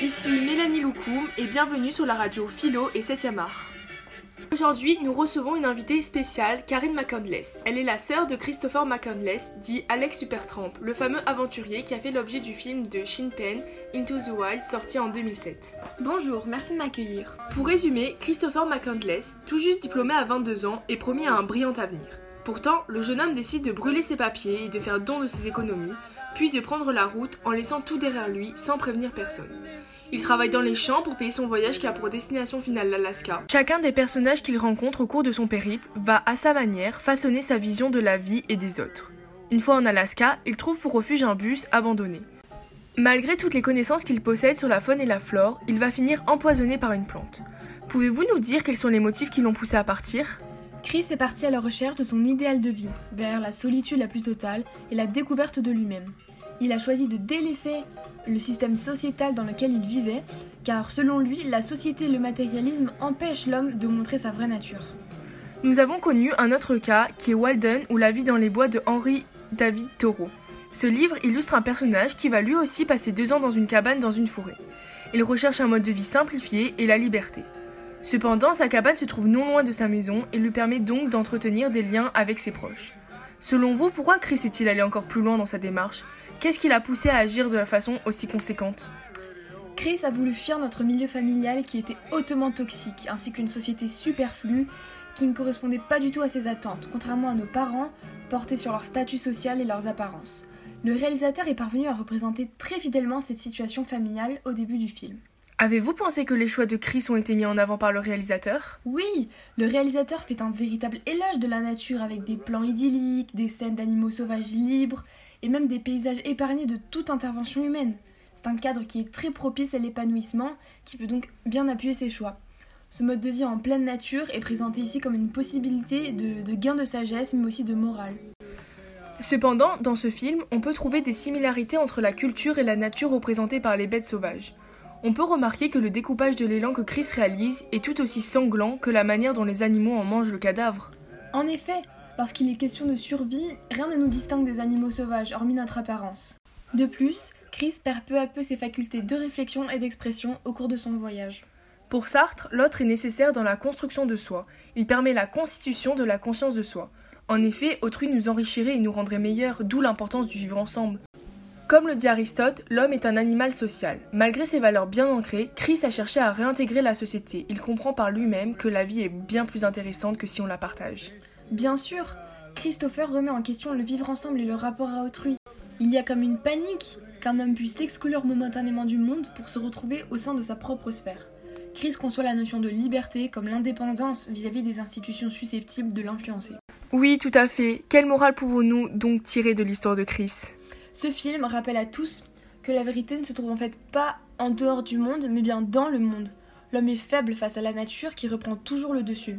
ici Mélanie Loukoum et bienvenue sur la radio Philo et 7e art. Aujourd'hui, nous recevons une invitée spéciale, Karine McCandless. Elle est la sœur de Christopher McCandless, dit Alex Supertramp, le fameux aventurier qui a fait l'objet du film de Shin Pen, Into the Wild, sorti en 2007. Bonjour, merci de m'accueillir. Pour résumer, Christopher McCandless, tout juste diplômé à 22 ans, est promis à un brillant avenir. Pourtant, le jeune homme décide de brûler ses papiers et de faire don de ses économies, puis de prendre la route en laissant tout derrière lui sans prévenir personne. Il travaille dans les champs pour payer son voyage qui a pour destination finale l'Alaska. Chacun des personnages qu'il rencontre au cours de son périple va à sa manière façonner sa vision de la vie et des autres. Une fois en Alaska, il trouve pour refuge un bus abandonné. Malgré toutes les connaissances qu'il possède sur la faune et la flore, il va finir empoisonné par une plante. Pouvez-vous nous dire quels sont les motifs qui l'ont poussé à partir? Chris est parti à la recherche de son idéal de vie, vers la solitude la plus totale et la découverte de lui-même. Il a choisi de délaisser le système sociétal dans lequel il vivait, car selon lui, la société et le matérialisme empêchent l'homme de montrer sa vraie nature. Nous avons connu un autre cas qui est Walden ou La vie dans les bois de Henri David Thoreau. Ce livre illustre un personnage qui va lui aussi passer deux ans dans une cabane dans une forêt. Il recherche un mode de vie simplifié et la liberté. Cependant, sa cabane se trouve non loin de sa maison et lui permet donc d'entretenir des liens avec ses proches. Selon vous, pourquoi Chris est-il allé encore plus loin dans sa démarche? Qu'est-ce qui l'a poussé à agir de la façon aussi conséquente? Chris a voulu fuir notre milieu familial qui était hautement toxique, ainsi qu'une société superflue qui ne correspondait pas du tout à ses attentes, contrairement à nos parents portés sur leur statut social et leurs apparences. Le réalisateur est parvenu à représenter très fidèlement cette situation familiale au début du film. Avez-vous pensé que les choix de Chris ont été mis en avant par le réalisateur? Oui, le réalisateur fait un véritable éloge de la nature avec des plans idylliques, des scènes d'animaux sauvages libres et même des paysages épargnés de toute intervention humaine. C'est un cadre qui est très propice à l'épanouissement, qui peut donc bien appuyer ses choix. Ce mode de vie en pleine nature est présenté ici comme une possibilité de, de gain de sagesse, mais aussi de morale. Cependant, dans ce film, on peut trouver des similarités entre la culture et la nature représentées par les bêtes sauvages. On peut remarquer que le découpage de l'élan que Chris réalise est tout aussi sanglant que la manière dont les animaux en mangent le cadavre. En effet, Lorsqu'il est question de survie, rien ne nous distingue des animaux sauvages, hormis notre apparence. De plus, Chris perd peu à peu ses facultés de réflexion et d'expression au cours de son voyage. Pour Sartre, l'autre est nécessaire dans la construction de soi. Il permet la constitution de la conscience de soi. En effet, autrui nous enrichirait et nous rendrait meilleurs, d'où l'importance du vivre ensemble. Comme le dit Aristote, l'homme est un animal social. Malgré ses valeurs bien ancrées, Chris a cherché à réintégrer la société. Il comprend par lui-même que la vie est bien plus intéressante que si on la partage. Bien sûr, Christopher remet en question le vivre ensemble et le rapport à autrui. Il y a comme une panique qu'un homme puisse s'exclure momentanément du monde pour se retrouver au sein de sa propre sphère. Chris conçoit la notion de liberté comme l'indépendance vis-à-vis des institutions susceptibles de l'influencer. Oui, tout à fait. Quelle morale pouvons-nous donc tirer de l'histoire de Chris Ce film rappelle à tous que la vérité ne se trouve en fait pas en dehors du monde, mais bien dans le monde. L'homme est faible face à la nature qui reprend toujours le dessus.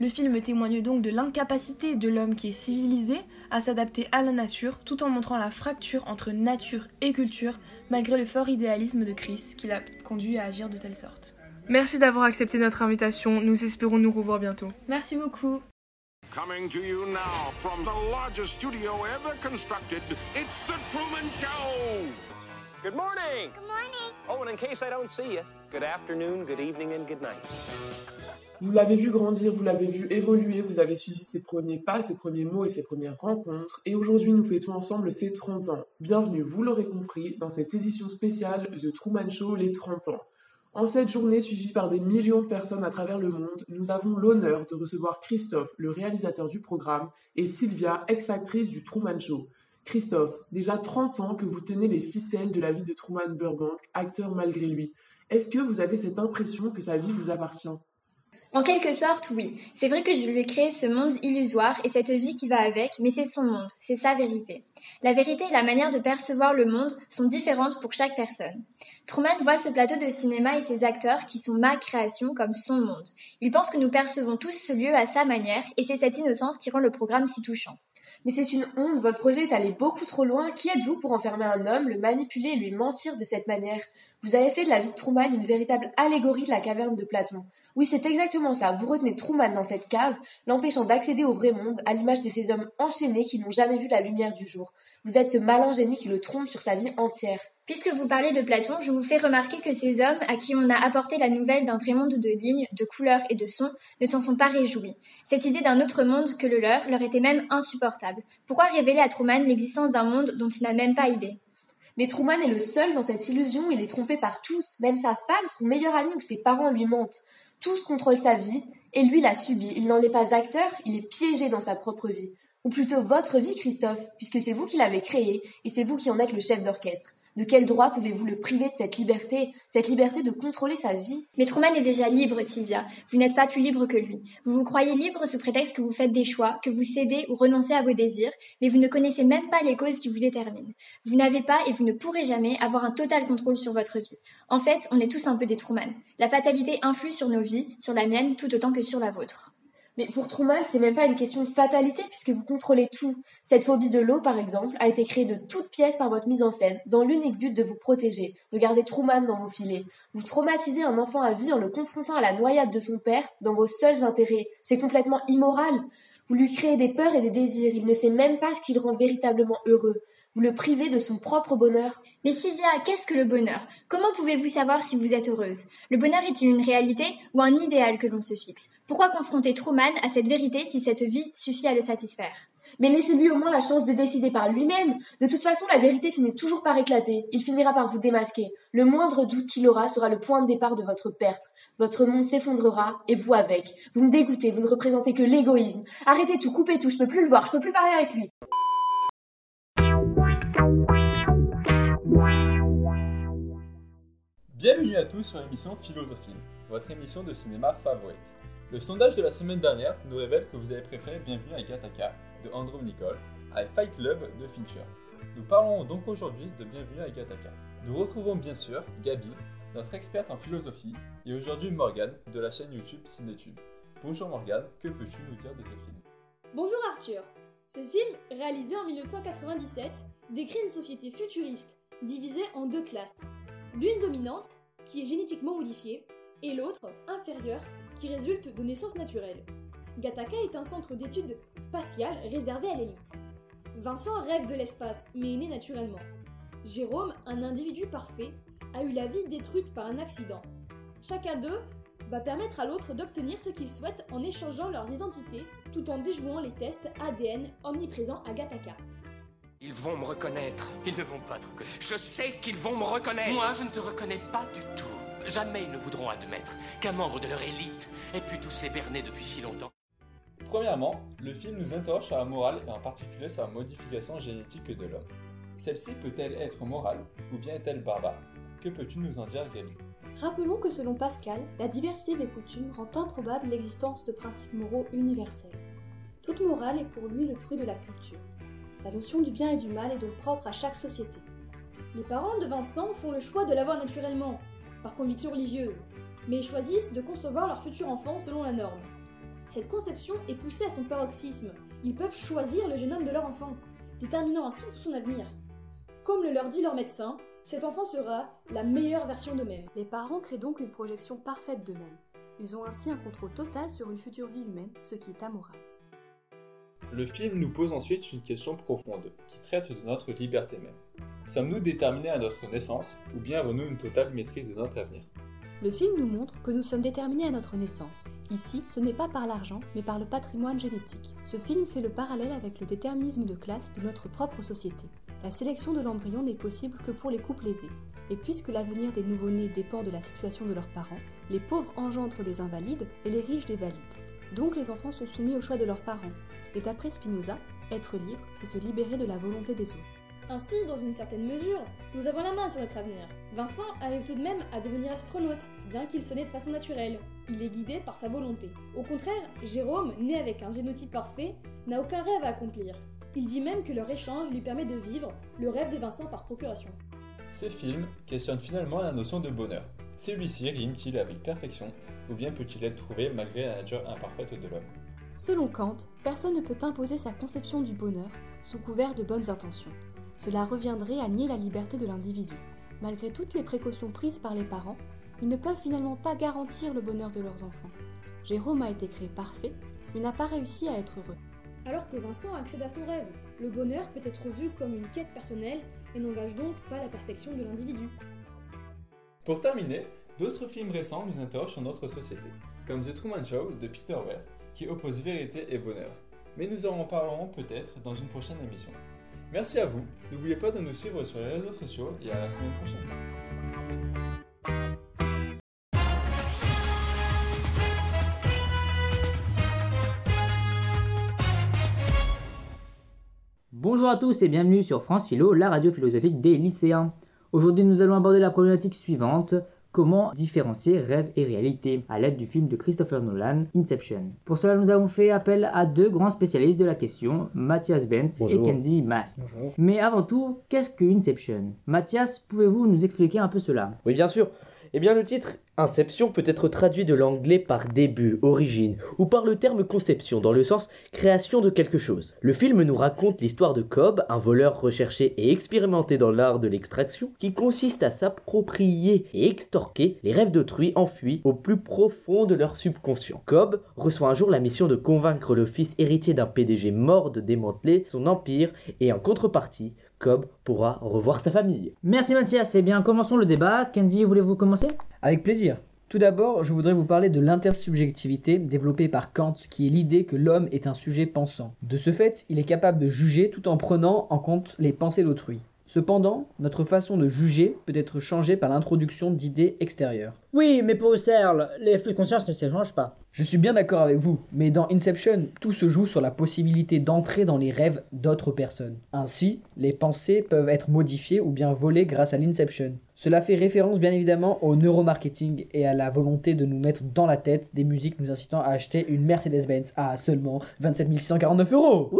Le film témoigne donc de l'incapacité de l'homme qui est civilisé à s'adapter à la nature tout en montrant la fracture entre nature et culture malgré le fort idéalisme de Chris qui l'a conduit à agir de telle sorte. Merci d'avoir accepté notre invitation, nous espérons nous revoir bientôt. Merci beaucoup. Coming to you now from the largest studio ever constructed, it's the Truman Show! Good morning! Good morning! Oh, and in case I don't see you, good afternoon, good evening, and good night. Vous l'avez vu grandir, vous l'avez vu évoluer, vous avez suivi ses premiers pas, ses premiers mots et ses premières rencontres, et aujourd'hui nous fêtons ensemble ses 30 ans. Bienvenue, vous l'aurez compris, dans cette édition spéciale The Truman Show les 30 ans. En cette journée suivie par des millions de personnes à travers le monde, nous avons l'honneur de recevoir Christophe, le réalisateur du programme, et Sylvia, ex-actrice du Truman Show. Christophe, déjà 30 ans que vous tenez les ficelles de la vie de Truman Burbank, acteur malgré lui. Est-ce que vous avez cette impression que sa vie vous appartient? En quelque sorte, oui. C'est vrai que je lui ai créé ce monde illusoire et cette vie qui va avec, mais c'est son monde, c'est sa vérité. La vérité et la manière de percevoir le monde sont différentes pour chaque personne. Truman voit ce plateau de cinéma et ses acteurs qui sont ma création comme son monde. Il pense que nous percevons tous ce lieu à sa manière et c'est cette innocence qui rend le programme si touchant. Mais c'est une honte, votre projet est allé beaucoup trop loin. Qui êtes-vous pour enfermer un homme, le manipuler et lui mentir de cette manière? Vous avez fait de la vie de Truman une véritable allégorie de la caverne de Platon. Oui, c'est exactement ça. Vous retenez Truman dans cette cave, l'empêchant d'accéder au vrai monde, à l'image de ces hommes enchaînés qui n'ont jamais vu la lumière du jour. Vous êtes ce malin génie qui le trompe sur sa vie entière. Puisque vous parlez de Platon, je vous fais remarquer que ces hommes, à qui on a apporté la nouvelle d'un vrai monde de lignes, de couleurs et de sons, ne s'en sont pas réjouis. Cette idée d'un autre monde que le leur leur était même insupportable. Pourquoi révéler à Truman l'existence d'un monde dont il n'a même pas idée? Mais Truman est le seul dans cette illusion, il est trompé par tous, même sa femme, son meilleur ami ou ses parents lui mentent. Tous contrôlent sa vie, et lui l'a subi. Il n'en est pas acteur, il est piégé dans sa propre vie. Ou plutôt votre vie, Christophe, puisque c'est vous qui l'avez créée, et c'est vous qui en êtes le chef d'orchestre. De quel droit pouvez-vous le priver de cette liberté, cette liberté de contrôler sa vie? Mais Truman est déjà libre, Sylvia. Vous n'êtes pas plus libre que lui. Vous vous croyez libre sous prétexte que vous faites des choix, que vous cédez ou renoncez à vos désirs, mais vous ne connaissez même pas les causes qui vous déterminent. Vous n'avez pas et vous ne pourrez jamais avoir un total contrôle sur votre vie. En fait, on est tous un peu des Truman. La fatalité influe sur nos vies, sur la mienne, tout autant que sur la vôtre. Mais pour Truman, c'est même pas une question de fatalité puisque vous contrôlez tout. Cette phobie de l'eau, par exemple, a été créée de toutes pièces par votre mise en scène, dans l'unique but de vous protéger, de garder Truman dans vos filets. Vous traumatisez un enfant à vie en le confrontant à la noyade de son père dans vos seuls intérêts. C'est complètement immoral. Vous lui créez des peurs et des désirs. Il ne sait même pas ce qui le rend véritablement heureux. Vous le privez de son propre bonheur. Mais Sylvia, qu'est-ce que le bonheur? Comment pouvez-vous savoir si vous êtes heureuse? Le bonheur est-il une réalité ou un idéal que l'on se fixe? Pourquoi confronter Truman à cette vérité si cette vie suffit à le satisfaire? Mais laissez-lui au moins la chance de décider par lui-même. De toute façon, la vérité finit toujours par éclater. Il finira par vous démasquer. Le moindre doute qu'il aura sera le point de départ de votre perte. Votre monde s'effondrera, et vous avec. Vous me dégoûtez, vous ne représentez que l'égoïsme. Arrêtez tout, coupez tout, je peux plus le voir, je peux plus parler avec lui. Bienvenue à tous sur l'émission Philosophie, votre émission de cinéma favorite. Le sondage de la semaine dernière nous révèle que vous avez préféré Bienvenue à Gattaca de Andrew Nicole à Fight Club de Fincher. Nous parlons donc aujourd'hui de Bienvenue à Gattaca. Nous retrouvons bien sûr Gabi, notre experte en philosophie, et aujourd'hui Morgane de la chaîne YouTube Cinétube. Bonjour Morgane, que peux-tu nous dire de ce film? Bonjour Arthur. Ce film, réalisé en 1997, décrit une société futuriste, divisée en deux classes. L'une dominante, qui est génétiquement modifiée, et l'autre, inférieure, qui résulte de naissance naturelle. Gattaca est un centre d'études spatiales réservé à l'élite. Vincent rêve de l'espace, mais est né naturellement. Jérôme, un individu parfait, a eu la vie détruite par un accident. Chacun d'eux va permettre à l'autre d'obtenir ce qu'il souhaite en échangeant leurs identités tout en déjouant les tests ADN omniprésents à Gattaca. Ils vont me reconnaître. Ils ne vont pas te reconnaître. Je sais qu'ils vont me reconnaître. Moi, je ne te reconnais pas du tout. Jamais ils ne voudront admettre qu'un membre de leur élite ait pu tous les berner depuis si longtemps. Premièrement, le film nous interroge sur la morale et en particulier sur la modification génétique de l'homme. Celle-ci peut-elle être morale ou bien est-elle barbare? Que peux-tu nous en dire, Gabi? Rappelons que selon Pascal, la diversité des coutumes rend improbable l'existence de principes moraux universels. Toute morale est pour lui le fruit de la culture. La notion du bien et du mal est donc propre à chaque société. Les parents de Vincent font le choix de l'avoir naturellement, par conviction religieuse, mais choisissent de concevoir leur futur enfant selon la norme. Cette conception est poussée à son paroxysme. Ils peuvent choisir le génome de leur enfant, déterminant ainsi tout son avenir. Comme le leur dit leur médecin, cet enfant sera la meilleure version d'eux-mêmes. Les parents créent donc une projection parfaite d'eux-mêmes. Ils ont ainsi un contrôle total sur une future vie humaine, ce qui est amoral. Le film nous pose ensuite une question profonde, qui traite de notre liberté même. Sommes-nous déterminés à notre naissance, ou bien avons-nous une totale maîtrise de notre avenir? Le film nous montre que nous sommes déterminés à notre naissance. Ici, ce n'est pas par l'argent, mais par le patrimoine génétique. Ce film fait le parallèle avec le déterminisme de classe de notre propre société. La sélection de l'embryon n'est possible que pour les couples aisés. Et puisque l'avenir des nouveau-nés dépend de la situation de leurs parents, les pauvres engendrent des invalides et les riches des valides. Donc les enfants sont soumis au choix de leurs parents. Et d'après Spinoza, être libre, c'est se libérer de la volonté des autres. Ainsi, dans une certaine mesure, nous avons la main sur notre avenir. Vincent arrive tout de même à devenir astronaute, bien qu'il se naît de façon naturelle. Il est guidé par sa volonté. Au contraire, Jérôme, né avec un génotype parfait, n'a aucun rêve à accomplir. Il dit même que leur échange lui permet de vivre le rêve de Vincent par procuration. Ce film questionne finalement la notion de bonheur. Celui-ci rime-t-il avec perfection, ou bien peut-il être trouvé malgré la nature imparfaite de l'homme? Selon Kant, personne ne peut imposer sa conception du bonheur sous couvert de bonnes intentions. Cela reviendrait à nier la liberté de l'individu. Malgré toutes les précautions prises par les parents, ils ne peuvent finalement pas garantir le bonheur de leurs enfants. Jérôme a été créé parfait, mais n'a pas réussi à être heureux. alors que Vincent accède à son rêve. Le bonheur peut être vu comme une quête personnelle et n'engage donc pas la perfection de l'individu. Pour terminer, d'autres films récents nous interrogent sur notre société, comme The Truman Show de Peter Weir, qui oppose vérité et bonheur. Mais nous en reparlerons peut-être dans une prochaine émission. Merci à vous, n'oubliez pas de nous suivre sur les réseaux sociaux et à la semaine prochaine. Bonjour à tous et bienvenue sur France Philo, la radio philosophique des lycéens. Aujourd'hui, nous allons aborder la problématique suivante comment différencier rêve et réalité à l'aide du film de Christopher Nolan, Inception. Pour cela, nous avons fait appel à deux grands spécialistes de la question, Mathias Benz et. Kenzie. Bonjour. Mais avant tout, qu'est-ce que Inception? Mathias, pouvez-vous nous expliquer un peu cela? Oui, bien sûr. Eh bien, le titre Inception peut être traduit de l'anglais par début, origine, ou par le terme conception, dans le sens création de quelque chose. Le film nous raconte l'histoire de Cobb, un voleur recherché et expérimenté dans l'art de l'extraction, qui consiste à s'approprier et extorquer les rêves d'autrui enfuis au plus profond de leur subconscient. Cobb reçoit un jour la mission de convaincre le fils héritier d'un PDG mort de démanteler son empire, et en contrepartie, Cobb pourra revoir sa famille. Merci Mathias, eh bien commençons le débat. Kenzie, voulez-vous commencer? Avec plaisir. Tout d'abord, je voudrais vous parler de l'intersubjectivité développée par Kant, qui est l'idée que l'homme est un sujet pensant. De ce fait, il est capable de juger tout en prenant en compte les pensées d'autrui. Cependant, notre façon de juger peut être changée par l'introduction d'idées extérieures. Oui, mais pour Husserl, les flux de conscience ne s'échangent pas. Je suis bien d'accord avec vous, mais dans Inception, tout se joue sur la possibilité d'entrer dans les rêves d'autres personnes. Ainsi, les pensées peuvent être modifiées ou bien volées grâce à l'Inception. Cela fait référence bien évidemment au neuromarketing et à la volonté de nous mettre dans la tête des musiques nous incitant à acheter une Mercedes-Benz à seulement 27 649 euros.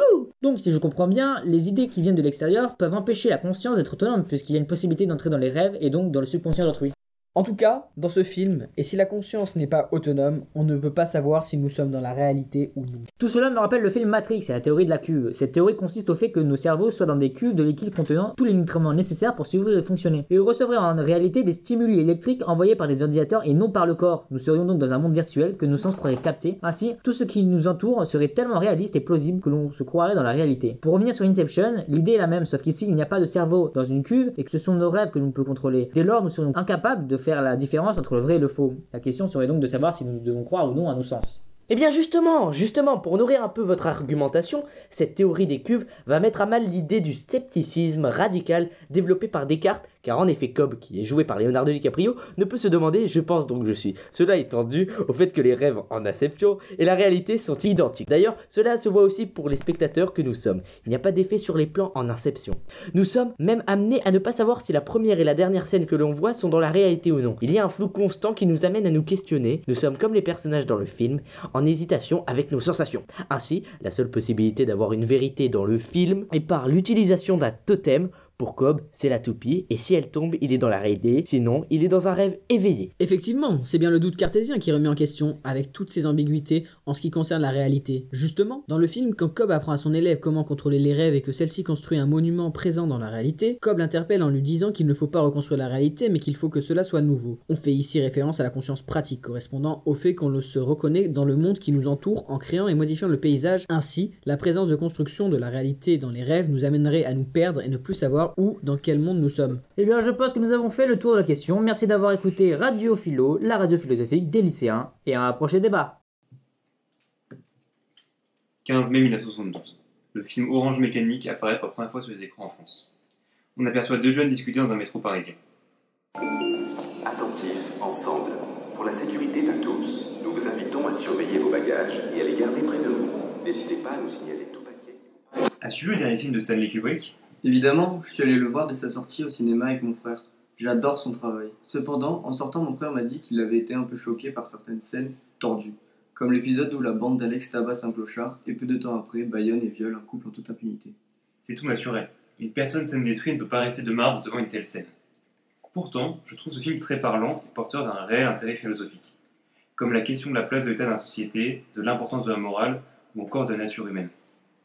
Donc, si je comprends bien, les idées qui viennent de l'extérieur peuvent empêcher la conscience d'être autonome, puisqu'il y a une possibilité d'entrer dans les rêves et donc dans le subconscient d'autrui. En tout cas, dans ce film, et si la conscience n'est pas autonome, on ne peut pas savoir si nous sommes dans la réalité ou non. Tout cela me rappelle le film Matrix et la théorie de la cuve. Cette théorie consiste au fait que nos cerveaux soient dans des cuves de liquide contenant tous les nutriments nécessaires pour survivre et fonctionner. Et recevraient en réalité des stimuli électriques envoyés par des ordinateurs et non par le corps. Nous serions donc dans un monde virtuel que nos sens pourraient capter. Ainsi, tout ce qui nous entoure serait tellement réaliste et plausible que l'on se croirait dans la réalité. Pour revenir sur Inception, l'idée est la même, sauf qu'ici il n'y a pas de cerveau dans une cuve et que ce sont nos rêves que l'on peut contrôler. Dès lors, nous serions incapables de faire la différence entre le vrai et le faux. La question serait donc de savoir si nous devons croire ou non à nos sens. Eh bien justement, justement, pour nourrir un peu votre argumentation, cette théorie des cuves va mettre à mal l'idée du scepticisme radical développé par Descartes, car en effet Cobb, qui est joué par Leonardo DiCaprio, ne peut se demander je pense donc je suis. Cela étant dû au fait que les rêves en Inception et la réalité sont identiques. D'ailleurs, cela se voit aussi pour les spectateurs que nous sommes. Il n'y a pas d'effet sur les plans en Inception. Nous sommes même amenés à ne pas savoir si la première et la dernière scène que l'on voit sont dans la réalité ou non. Il y a un flou constant qui nous amène à nous questionner. Nous sommes comme les personnages dans le film, en hésitation avec nos sensations. Ainsi, la seule possibilité d'avoir une vérité dans le film est par l'utilisation d'un totem. Pour Cobb, c'est la toupie, et si elle tombe, il est dans la réalité, sinon, il est dans un rêve éveillé. Effectivement, c'est bien le doute cartésien qui remis en question, avec toutes ses ambiguïtés en ce qui concerne la réalité. Justement, dans le film, quand Cobb apprend à son élève comment contrôler les rêves et que celle-ci construit un monument présent dans la réalité, Cobb l'interpelle en lui disant qu'il ne faut pas reconstruire la réalité, mais qu'il faut que cela soit nouveau. On fait ici référence à la conscience pratique, correspondant au fait qu'on se reconnaît dans le monde qui nous entoure en créant et modifiant le paysage. Ainsi, la présence de construction de la réalité dans les rêves nous amènerait à nous perdre et ne plus savoir où, dans quel monde nous sommes. Eh bien, je pense que nous avons fait le tour de la question. Merci d'avoir écouté Radio Philo, la radio philosophique des lycéens, et à un prochain débat. 15 mai 1972. Le film Orange Mécanique apparaît pour la première fois sur les écrans en France. On aperçoit deux jeunes discuter dans un métro parisien. Attentifs, ensemble. Pour la sécurité de tous, nous vous invitons à surveiller vos bagages et à les garder près de vous. N'hésitez pas à nous signaler tout paquet. As-tu vu le dernier film de Stanley Kubrick? Évidemment, je suis allé le voir dès sa sortie au cinéma avec mon frère. J'adore son travail. Cependant, en sortant, mon frère m'a dit qu'il avait été un peu choqué par certaines scènes tordues, comme l'épisode où la bande d'Alex tabasse un clochard et peu de temps après, Bayonne et viole un couple en toute impunité. C'est tout naturel. Une personne saine d'esprit ne peut pas rester de marbre devant une telle scène. Pourtant, je trouve ce film très parlant et porteur d'un réel intérêt philosophique, comme la question de la place de l'État dans la société, de l'importance de la morale ou encore de la nature humaine.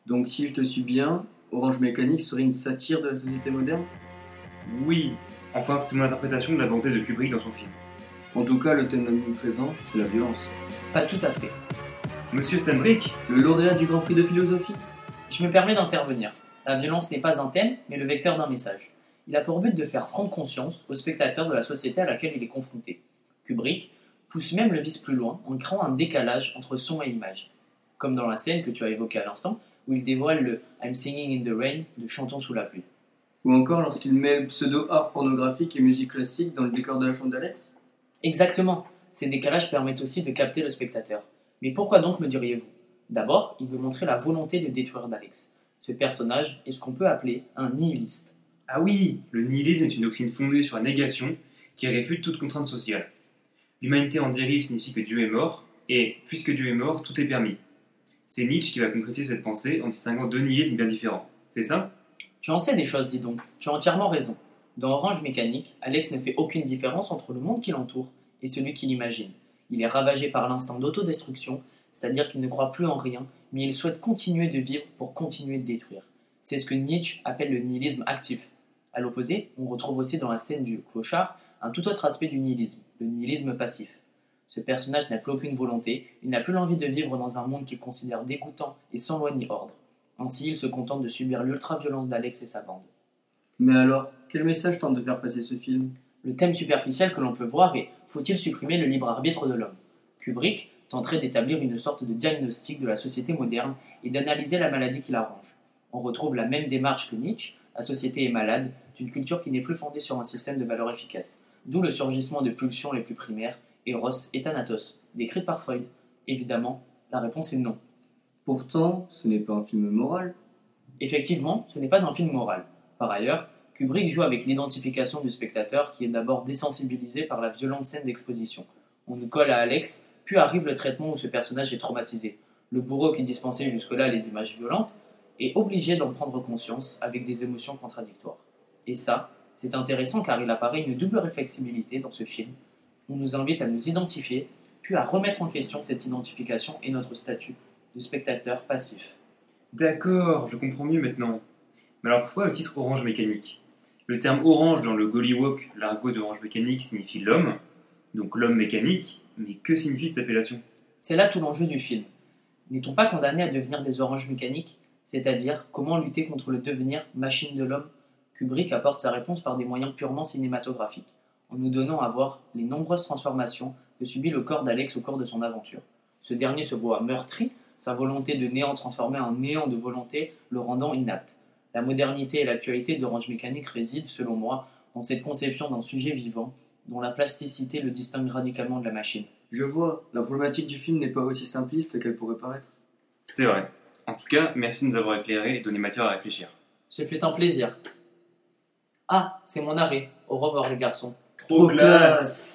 Donc si je te suis bien, Orange Mécanique serait une satire de la société moderne? Oui, enfin c'est mon interprétation de la volonté de Kubrick dans son film. En tout cas, le thème présent, c'est la violence. Pas tout à fait. Monsieur Stanbrick Le lauréat du Grand Prix de philosophie? Je me permets d'intervenir. La violence n'est pas un thème, mais le vecteur d'un message. Il a pour but de faire prendre conscience aux spectateurs de la société à laquelle il est confronté. Kubrick pousse même le vice plus loin en créant un décalage entre son et image. Comme dans la scène que tu as évoquée à l'instant, où il dévoile le I'm singing in the rain de Chantons sous la pluie. Ou encore lorsqu'il mêle pseudo-art pornographique et musique classique dans le décor de la chambre d'Alex? Exactement. Ces décalages permettent aussi de capter le spectateur. Mais pourquoi donc me diriez-vous? D'abord, il veut montrer la volonté de détruire d'Alex. Ce personnage est ce qu'on peut appeler un nihiliste. Ah oui, le nihilisme est une doctrine fondée sur la négation qui réfute toute contrainte sociale. L'humanité en dérive signifie que Dieu est mort, et puisque Dieu est mort, tout est permis. C'est Nietzsche qui va concrétiser cette pensée en distinguant deux nihilismes bien différents. C'est ça? Tu en sais des choses, dis donc. Tu as entièrement raison. Dans Orange Mécanique, Alex ne fait aucune différence entre le monde qui l'entoure et celui qu'il imagine. Il est ravagé par l'instinct d'autodestruction, c'est-à-dire qu'il ne croit plus en rien, mais il souhaite continuer de vivre pour continuer de détruire. C'est ce que Nietzsche appelle le nihilisme actif. À l'opposé, on retrouve aussi dans la scène du clochard un tout autre aspect du nihilisme, le nihilisme passif. Ce personnage n'a plus aucune volonté, il n'a plus l'envie de vivre dans un monde qu'il considère dégoûtant et sans loi ni ordre. Ainsi, il se contente de subir l'ultra-violence d'Alex et sa bande. Mais alors, quel message tente de faire passer ce film? Le thème superficiel que l'on peut voir est Faut-il supprimer le libre arbitre de l'homme? Kubrick tenterait d'établir une sorte de diagnostic de la société moderne et d'analyser la maladie qui l'arrange. On retrouve la même démarche que Nietzsche, la société est malade, d'une culture qui n'est plus fondée sur un système de valeurs efficaces. D'où le surgissement de pulsions les plus primaires, Eros et Thanatos, décrites par Freud. Évidemment, la réponse est non. Pourtant, ce n'est pas un film moral. Effectivement, ce n'est pas un film moral. Par ailleurs, Kubrick joue avec l'identification du spectateur qui est d'abord désensibilisé par la violente scène d'exposition. On nous colle à Alex, puis arrive le traitement où ce personnage est traumatisé. Le bourreau qui dispensait jusque-là les images violentes est obligé d'en prendre conscience avec des émotions contradictoires. Et ça, c'est intéressant car il apparaît une double réflexibilité dans ce film. On nous invite à nous identifier, puis à remettre en question cette identification et notre statut de spectateur passif. D'accord, je comprends mieux maintenant. Mais alors pourquoi le titre Orange Mécanique? Le terme orange dans le Gollywalk, l'argot d'Orange Mécanique, signifie l'homme, donc l'homme mécanique, mais que signifie cette appellation? C'est là tout l'enjeu du film. N'est-on pas condamné à devenir des oranges mécaniques C'est-à-dire, comment lutter contre le devenir machine de l'homme? Kubrick apporte sa réponse par des moyens purement cinématographiques, en nous donnant à voir les nombreuses transformations que subit le corps d'Alex au cours de son aventure. Ce dernier se voit meurtri, sa volonté de néant transformée en néant de volonté le rendant inapte. La modernité et l'actualité d'Orange Mécanique résident, selon moi, dans cette conception d'un sujet vivant, dont la plasticité le distingue radicalement de la machine. Je vois, la problématique du film n'est pas aussi simpliste qu'elle pourrait paraître. C'est vrai. En tout cas, merci de nous avoir éclairés et donné matière à réfléchir. Ce fut un plaisir. Ah, c'est mon arrêt. Au revoir les garçons. Ruclans.